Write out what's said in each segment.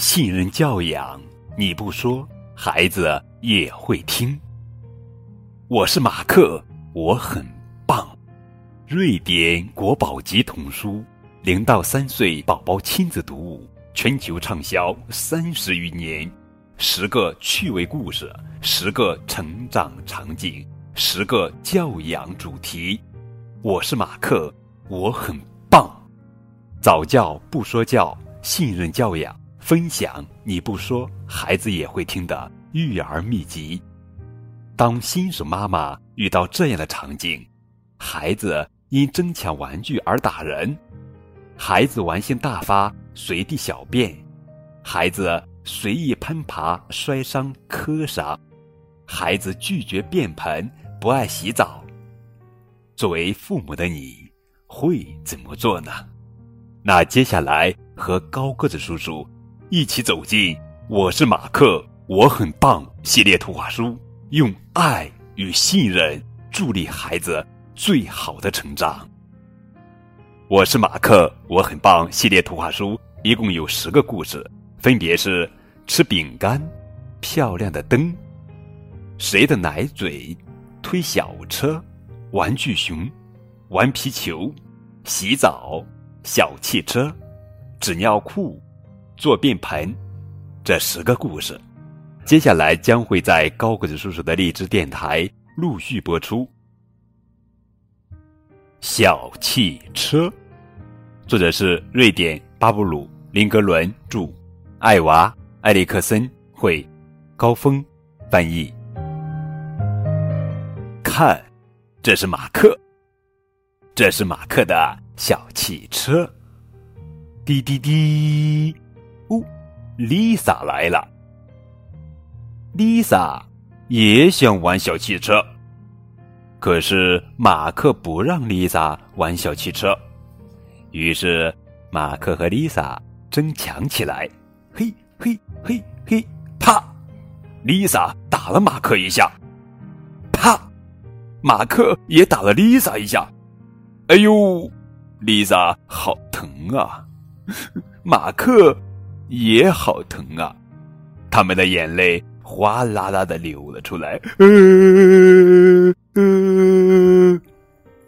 信任教养，你不说，孩子也会听。我是马克，我很棒。瑞典国宝级童书，零到三岁宝宝亲子读物，全球畅销三十余年。十个趣味故事，十个成长场景，十个教养主题。我是马克，我很棒。早教不说教，信任教养。分享你不说，孩子也会听的育儿秘籍。当新手妈妈遇到这样的场景：孩子因争抢玩具而打人，孩子玩性大发随地小便，孩子随意攀爬摔伤磕伤，孩子拒绝便盆不爱洗澡。作为父母的你会怎么做呢？那接下来和高个子叔叔。一起走进《我是马克，我很棒》系列图画书，用爱与信任助力孩子最好的成长。我是马克，我很棒系列图画书一共有十个故事，分别是：吃饼干、漂亮的灯、谁的奶嘴、推小车、玩具熊、玩皮球、洗澡、小汽车、纸尿裤。做便盆，这十个故事，接下来将会在高个子叔叔的荔枝电台陆续播出。小汽车，作者是瑞典巴布鲁林格伦著，艾娃埃里克森绘，高峰翻译。看，这是马克，这是马克的小汽车，滴滴滴。丽萨来了。Lisa 也想玩小汽车，可是马克不让 Lisa 玩小汽车。于是马克和 Lisa 争抢起来。嘿，嘿，嘿，嘿，啪！Lisa 打了马克一下。啪！马克也打了 Lisa 一下。哎呦，Lisa 好疼啊！马克。也好疼啊！他们的眼泪哗啦啦的流了出来。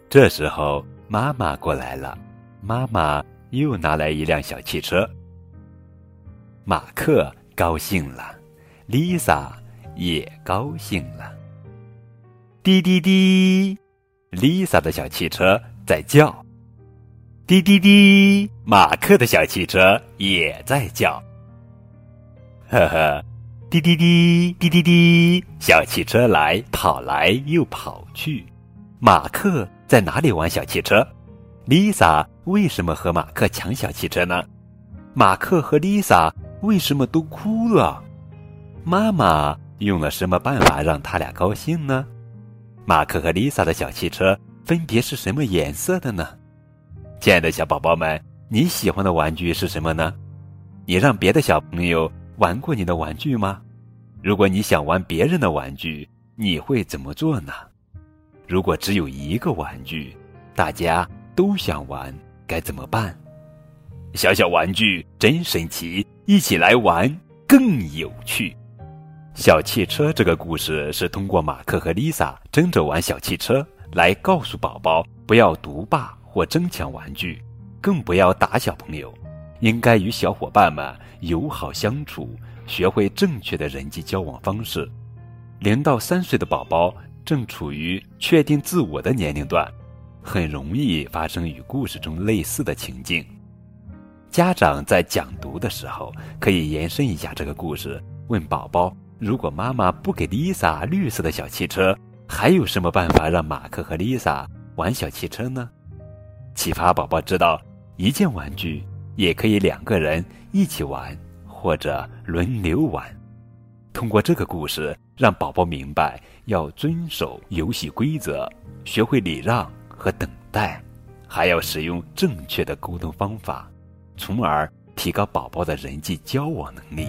这时候，妈妈过来了，妈妈又拿来一辆小汽车。马克高兴了，丽萨也高兴了。滴滴滴，丽萨的小汽车在叫。滴滴滴，马克的小汽车也在叫。呵呵，滴滴滴，滴滴滴，小汽车来跑来又跑去。马克在哪里玩小汽车？Lisa 为什么和马克抢小汽车呢？马克和 Lisa 为什么都哭了？妈妈用了什么办法让他俩高兴呢？马克和 Lisa 的小汽车分别是什么颜色的呢？亲爱的小宝宝们，你喜欢的玩具是什么呢？你让别的小朋友玩过你的玩具吗？如果你想玩别人的玩具，你会怎么做呢？如果只有一个玩具，大家都想玩，该怎么办？小小玩具真神奇，一起来玩更有趣。小汽车这个故事是通过马克和丽萨争着玩小汽车来告诉宝宝不要独霸。或争抢玩具，更不要打小朋友，应该与小伙伴们友好相处，学会正确的人际交往方式。零到三岁的宝宝正处于确定自我的年龄段，很容易发生与故事中类似的情境。家长在讲读的时候，可以延伸一下这个故事，问宝宝：如果妈妈不给 Lisa 绿色的小汽车，还有什么办法让马克和 Lisa 玩小汽车呢？启发宝宝知道，一件玩具也可以两个人一起玩，或者轮流玩。通过这个故事，让宝宝明白要遵守游戏规则，学会礼让和等待，还要使用正确的沟通方法，从而提高宝宝的人际交往能力。